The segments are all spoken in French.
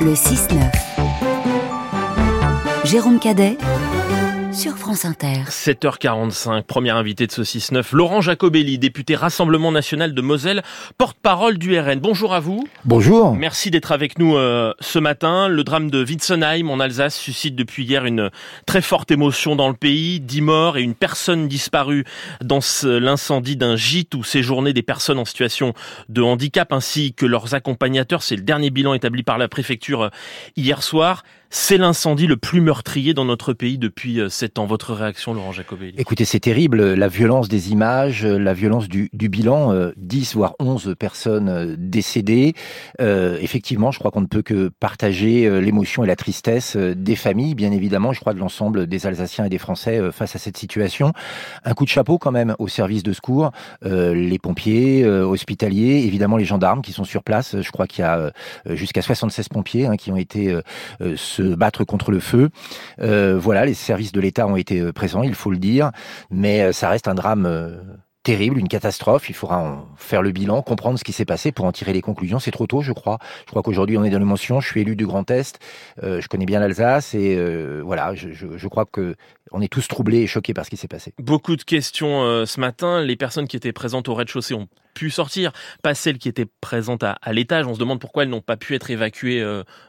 Le 6-9. Jérôme Cadet sur France Inter. 7h45, premier invité de ce 6-9, Laurent Jacobelli, député Rassemblement National de Moselle, porte-parole du RN. Bonjour à vous. Bonjour. Merci d'être avec nous euh, ce matin. Le drame de Witzenheim en Alsace suscite depuis hier une très forte émotion dans le pays. Dix morts et une personne disparue dans l'incendie d'un gîte où séjournaient des personnes en situation de handicap ainsi que leurs accompagnateurs. C'est le dernier bilan établi par la préfecture euh, hier soir. C'est l'incendie le plus meurtrier dans notre pays depuis 7 euh, ans. Votre réaction, Laurent Jacobelli Écoutez, c'est terrible. La violence des images, la violence du, du bilan. 10 euh, voire 11 personnes euh, décédées. Euh, effectivement, je crois qu'on ne peut que partager l'émotion et la tristesse des familles, bien évidemment, je crois de l'ensemble des Alsaciens et des Français face à cette situation. Un coup de chapeau quand même aux services de secours, les pompiers, hospitaliers, évidemment les gendarmes qui sont sur place. Je crois qu'il y a jusqu'à 76 pompiers hein, qui ont été battre contre le feu. Euh, voilà, les services de l'État ont été euh, présents, il faut le dire, mais euh, ça reste un drame terrible, une catastrophe. Il faudra en faire le bilan, comprendre ce qui s'est passé pour en tirer les conclusions. C'est trop tôt, je crois. Je crois qu'aujourd'hui, on est dans l'émotion. Je suis élu du Grand Est. je connais bien l'Alsace et voilà, je, je, crois que on est tous troublés et choqués par ce qui s'est passé. Beaucoup de questions ce matin. Les personnes qui étaient présentes au rez-de-chaussée ont pu sortir, pas celles qui étaient présentes à, à l'étage. On se demande pourquoi elles n'ont pas pu être évacuées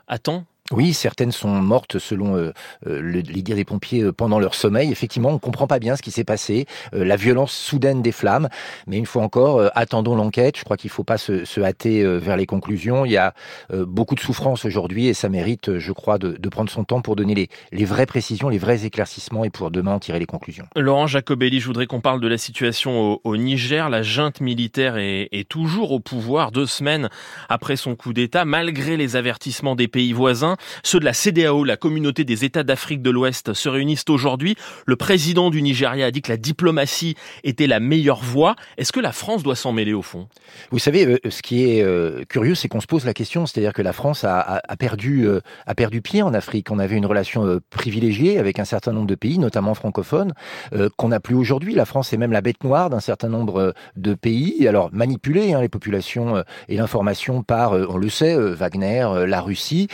à temps. Oui, certaines sont mortes selon euh, euh les dires des pompiers euh, pendant leur sommeil. Effectivement, on ne comprend pas bien ce qui s'est passé, euh, la violence soudaine des flammes. Mais une fois encore, attendons l'enquête. Je crois qu'il ne faut pas se, se hâter vers les conclusions. Il y a beaucoup de souffrance aujourd'hui et ça mérite, je crois, de, de, prendre son temps pour donner les, les vraies précisions, les vrais éclaircissements et pour demain en tirer les conclusions. Laurent Jacobelli, je voudrais qu'on parle de la situation au, au Niger. La junte militaire est, est toujours au pouvoir deux semaines après son coup d'État, malgré les avertissements des pays voisins. Ceux de la CDAO, la communauté des États d'Afrique de l'Ouest, se réunissent aujourd'hui. Le président du Nigeria a dit que la diplomatie était la meilleure voie. Est-ce que la France doit s'en mêler au fond? Vous savez, euh, ce qui est euh, curieux, c'est qu'on se pose la question, c'est-à-dire que la France a, perdu, euh, perdu pied en Afrique. On avait une relation privilégiée avec un certain nombre de pays, notamment francophones, qu'on n'a plus aujourd'hui. La France est même la bête noire d'un certain nombre de pays. Alors manipuler hein, les populations et l'information par, on le sait, Wagner, la Russie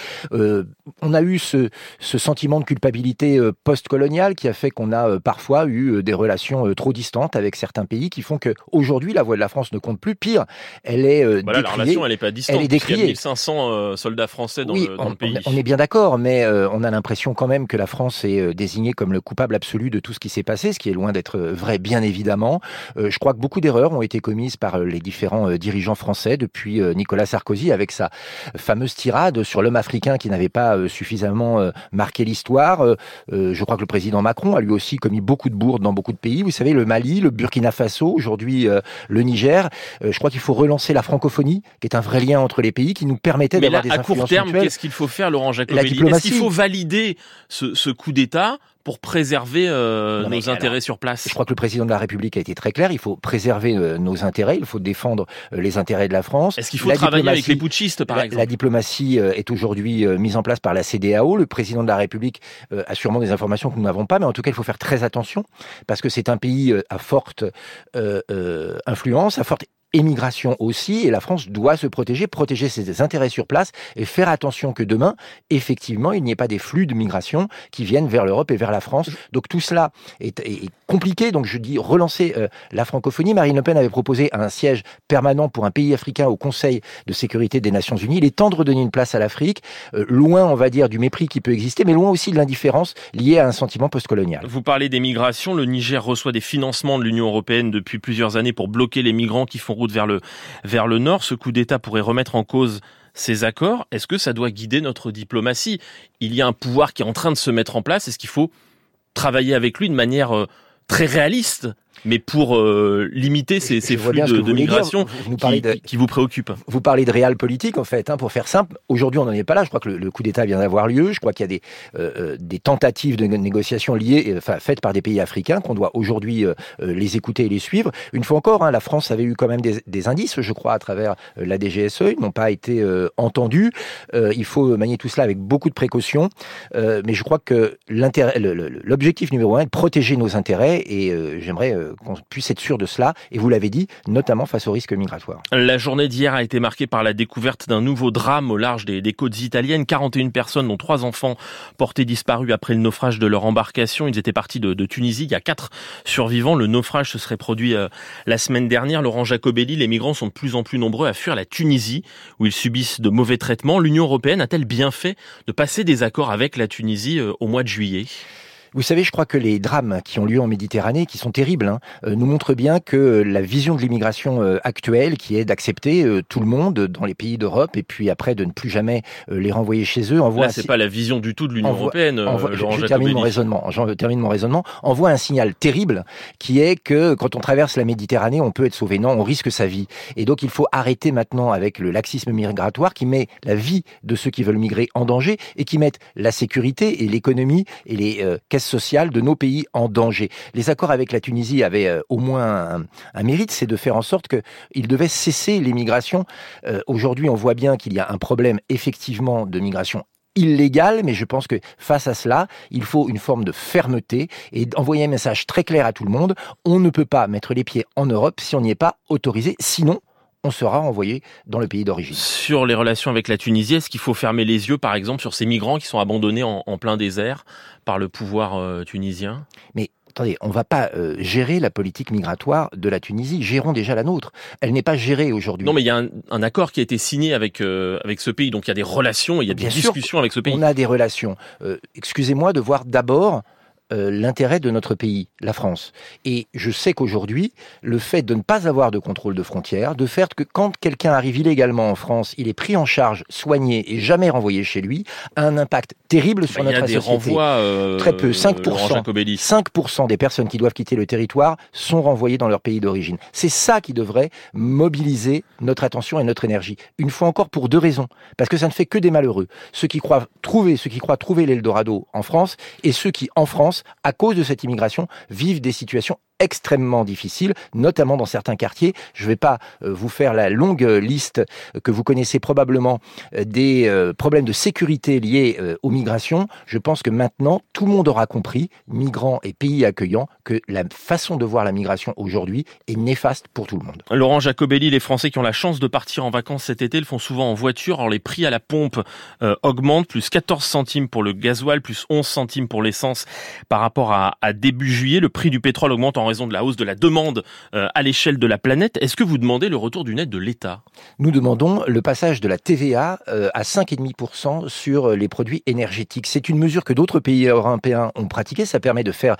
on a eu ce, sentiment de culpabilité euh, post-coloniale qui a fait qu'on a euh, parfois eu euh, des relations trop distantes avec certains pays qui font que aujourd'hui la voix de la France ne compte plus. Pire, elle est voilà, la relation elle est pas distante. Elle est décriée. Il y a 1500 soldats français dans, le, on, pays. On est bien d'accord, mais on a l'impression quand même que la France est désignée comme le coupable absolu de tout ce qui s'est passé, ce qui est loin d'être vrai, bien évidemment. je crois que beaucoup d'erreurs ont été commises par les différents dirigeants français depuis Nicolas Sarkozy avec sa fameuse tirade sur l'homme africain qui n'avait pas euh, suffisamment euh, marqué l'histoire. Euh, je crois que le président Macron a lui aussi commis beaucoup de bourdes dans beaucoup de pays. Vous savez, le Mali, le Burkina Faso, aujourd'hui le Niger. je crois qu'il faut relancer la francophonie, qui est un vrai lien entre les pays, qui nous permettait d'avoir des à court terme, qu'est-ce qu'il faut faire, Laurent Jacobelli? Est-ce qu'il faut valider ce, ce coup d'État pour préserver euh, nos intérêts sur place Je crois que le président de la République a été très clair. Il faut préserver euh, nos intérêts. Il faut défendre euh, les intérêts de la France. Est-ce qu'il faut travailler avec les putschistes, par exemple La diplomatie est aujourd'hui mise en place par la CDAO. Le président de la République a sûrement des informations que nous n'avons pas, mais en tout cas, il faut faire très attention parce que c'est un pays à forte influence, à forte émigration aussi, et la France doit se protéger, protéger ses intérêts sur place et faire attention que demain, effectivement, il n'y ait pas des flux de migration qui viennent vers l'Europe et vers la France. Donc tout cela est, compliqué. Donc je dis relancer euh, la francophonie. Marine Le Pen avait proposé un siège permanent pour un pays africain au Conseil de sécurité des Nations Unies. Il est temps de redonner une place à l'Afrique, euh, loin, on va dire, du mépris qui peut exister, mais loin aussi de l'indifférence liée à un sentiment postcolonial. Vous parlez des migrations. Le Niger reçoit des financements de l'Union européenne depuis plusieurs années pour bloquer les migrants qui font route vers le, vers le nord. Ce coup d'État pourrait remettre en cause ces accords. Est-ce que ça doit guider notre diplomatie? Il y a un pouvoir qui est en train de se mettre en place. Est-ce qu'il faut travailler avec lui de manière euh, très réaliste? Mais pour euh, limiter ces, ces flux de, de migration vous, qui, de, qui, vous préoccupent. Vous parlez de réel politique, en fait, hein, pour faire simple. Aujourd'hui, on n'en est pas là. Je crois que le, le coup d'État vient d'avoir lieu. Je crois qu'il y a des, euh, euh des tentatives de négociation liées, enfin, faites par des pays africains, qu'on doit aujourd'hui euh, euh, les écouter et les suivre. Une fois encore, hein, la France avait eu quand même des, des, indices, je crois, à travers la DGSE. Ils n'ont pas été entendus. il faut manier tout cela avec beaucoup de précautions. mais je crois que l'objectif numéro un est de protéger nos intérêts et j'aimerais qu'on puisse être sûr de cela. Et vous l'avez dit, notamment face au risque migratoire. La journée d'hier a été marquée par la découverte d'un nouveau drame au large des, côtes italiennes. 41 personnes, dont trois enfants, portés disparus après le naufrage de leur embarcation. Ils étaient partis de, de Tunisie. Il y a quatre survivants. Le naufrage se serait produit euh, la semaine dernière. Laurent Jacobelli, les migrants sont de plus en plus nombreux à fuir la Tunisie, où ils subissent de mauvais traitements. L'Union européenne a-t-elle bien fait de passer des accords avec la Tunisie euh, au mois de juillet? Vous savez, je crois que les drames qui ont lieu en Méditerranée, qui sont terribles, hein, euh, nous montrent bien que la vision de l'immigration euh, actuelle, qui est d'accepter euh, tout le monde dans les pays d'Europe, et puis après de ne plus jamais les renvoyer chez eux, envoie. Là, c'est pas la vision du tout de l'Union européenne. Envoie, je, je termine mon raisonnement. Je termine mon raisonnement. Envoie un signal terrible, qui est que quand on traverse la Méditerranée, on peut être sauvé. Non, on risque sa vie. Et donc, il faut arrêter maintenant avec le laxisme migratoire qui met la vie de ceux qui veulent migrer en danger et qui met la sécurité et l'économie et les euh, sociale de nos pays en danger. Les accords avec la Tunisie avaient euh, au moins un, mérite, c'est de faire en sorte qu'ils devaient cesser l'immigration. Euh, aujourd'hui, on voit bien qu'il y a un problème effectivement de migration illégale, mais je pense que face à cela, il faut une forme de fermeté et envoyer un message très clair à tout le monde. On ne peut pas mettre les pieds en Europe si on n'y est pas autorisé, sinon on sera envoyé dans le pays d'origine. Sur les relations avec la Tunisie, est-ce qu'il faut fermer les yeux, par exemple, sur ces migrants qui sont abandonnés en, plein désert par le pouvoir euh, tunisien? Mais attendez, on ne va pas euh, gérer la politique migratoire de la Tunisie. Gérons déjà la nôtre. Elle n'est pas gérée aujourd'hui. Non, mais il y a un, accord qui a été signé avec euh, avec ce pays, donc il y a des relations, il y a des discussions avec ce pays. On a des relations. Excusez-moi de voir d'abord euh, l'intérêt de notre pays, la France. Et je sais qu'aujourd'hui, le fait de ne pas avoir de contrôle de frontières, de faire que quand quelqu'un arrive illégalement en France, il est pris en charge, soigné et jamais renvoyé chez lui, a un impact terrible sur notre société. Renvois, euh, Très peu, 5%, 5% des personnes qui doivent quitter le territoire sont renvoyées dans leur pays d'origine. C'est ça qui devrait mobiliser notre attention et notre énergie. Une fois encore pour deux raisons. Parce que ça ne fait que des malheureux. Ceux qui croient trouver, ceux qui croient trouver l'Eldorado en France et ceux qui, en France, à cause de cette immigration, vivent des situations extrêmement difficile, notamment dans certains quartiers. Je ne vais pas euh, vous faire la longue euh, liste que vous connaissez probablement euh, des problèmes de sécurité liés aux migrations. Je pense que maintenant, tout le monde aura compris, migrants et pays accueillants, que la façon de voir la migration aujourd'hui est néfaste pour tout le monde. Laurent Jacobelli, les Français qui ont la chance de partir en vacances cet été le font souvent en voiture. Alors les prix à la pompe augmentent, plus 14 centimes pour le gasoil, plus 11 centimes pour l'essence par rapport à, à début juillet. Le prix du pétrole augmente en raison de la hausse de la demande euh, à l'échelle de la planète. Est-ce que vous demandez le retour d'une aide de l'État? Nous demandons le passage de la TVA euh, à 5,5% sur euh, les produits énergétiques. C'est une mesure que d'autres pays européens ont pratiquée. Ça permet de faire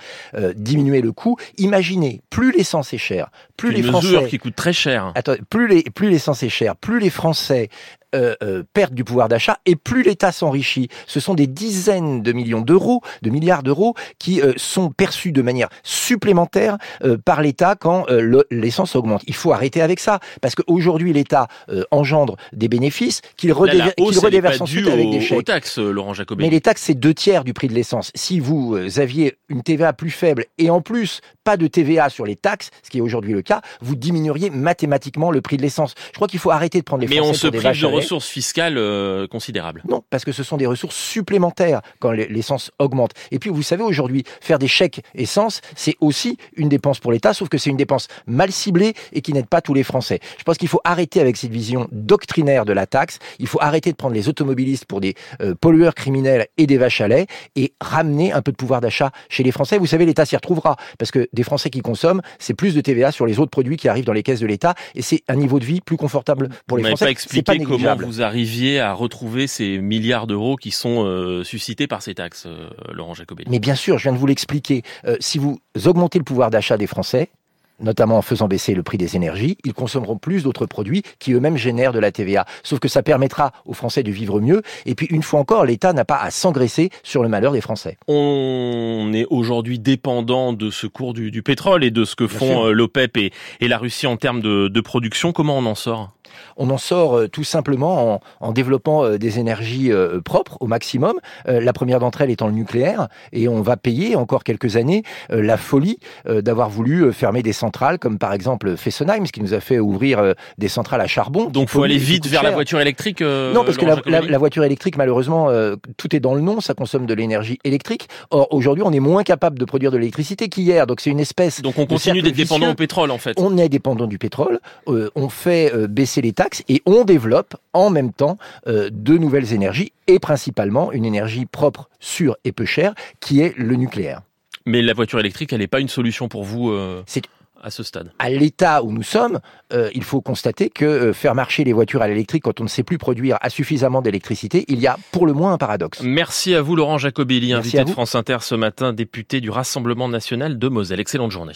diminuer le coût. Imaginez, plus l'essence est chère, plus les Français... mesure qui coûte très cher. Attends, plus les plus l'essence est chère, plus les Français euh, euh, perdent du pouvoir d'achat et plus l'État s'enrichit. Ce sont des dizaines de millions d'euros, de milliards d'euros qui euh, sont perçus de manière supplémentaire euh, par l'État quand l'essence augmente. Il faut arrêter avec ça parce qu'aujourd'hui l'État engendre des bénéfices qu'il redéverse ensuite avec des chèques. taxes, Laurent Jacobin. Mais les taxes c'est deux tiers du prix de l'essence. Si vous aviez une TVA plus faible et en plus pas de TVA sur les taxes, ce qui est aujourd'hui le cas, vous diminueriez mathématiquement le prix de l'essence. Je crois qu'il faut arrêter de prendre les Français pour des ressources fiscales euh, considérables. Non, parce que ce sont des ressources supplémentaires quand l'essence augmente. Et puis, vous savez, aujourd'hui, faire des chèques essence, c'est aussi une dépense pour l'État, sauf que c'est une dépense mal ciblée et qui n'aide pas tous les Français. Je pense qu'il faut arrêter avec cette vision doctrinaire de la taxe. Il faut arrêter de prendre les automobilistes pour des euh, pollueurs criminels et des vaches à lait et ramener un peu de pouvoir d'achat chez les Français. Vous savez, l'État s'y retrouvera parce que des Français qui consomment, c'est plus de TVA sur les autres produits qui arrivent dans les caisses de l'État et c'est un niveau de vie plus confortable pour les Français. C'est pas comment vous arriviez à retrouver ces milliards d'euros qui sont euh, suscités par ces taxes, euh, Laurent Jacobelli? Mais bien sûr, je viens de vous l'expliquer. Euh, si vous augmentez le pouvoir d'achat des Français, notamment en faisant baisser le prix des énergies, ils consommeront plus d'autres produits qui eux-mêmes génèrent de la TVA. Sauf que ça permettra aux Français de vivre mieux. Et puis, une fois encore, l'État n'a pas à s'engraisser sur le malheur des Français. On est aujourd'hui dépendant de ce cours du, pétrole et de ce que font l'OPEP et, et, la Russie en termes de, de production. Comment on en sort? On en sort tout simplement en, en développant des énergies propres au maximum. la première d'entre elles étant le nucléaire, et on va payer encore quelques années la folie d'avoir voulu fermer des centrales, comme par exemple Fessenheim, ce qui nous a fait ouvrir des centrales à charbon. Donc, faut aller vite vers la voiture électrique. non, parce que la, la, voiture électrique, malheureusement, tout est dans le nom, ça consomme de l'énergie électrique. Or, aujourd'hui, on est moins capable de produire de l'électricité qu'hier. Donc, c'est une espèce. Donc, on continue d'être dépendant au pétrole, en fait. On est dépendant du pétrole. Euh, on fait euh, baisser les taxes et on développe en même temps euh, de nouvelles énergies et principalement une énergie propre, sûre et peu chère, qui est le nucléaire. Mais la voiture électrique, elle n'est pas une solution pour vous C'est à ce stade À l'état où nous sommes, euh, il faut constater que euh, faire marcher les voitures à l'électrique quand on ne sait plus produire à suffisamment d'électricité, il y a pour le moins un paradoxe. Merci à vous Laurent Jacobelli, invité de France Inter ce matin, député du Rassemblement national de Moselle. Excellente journée.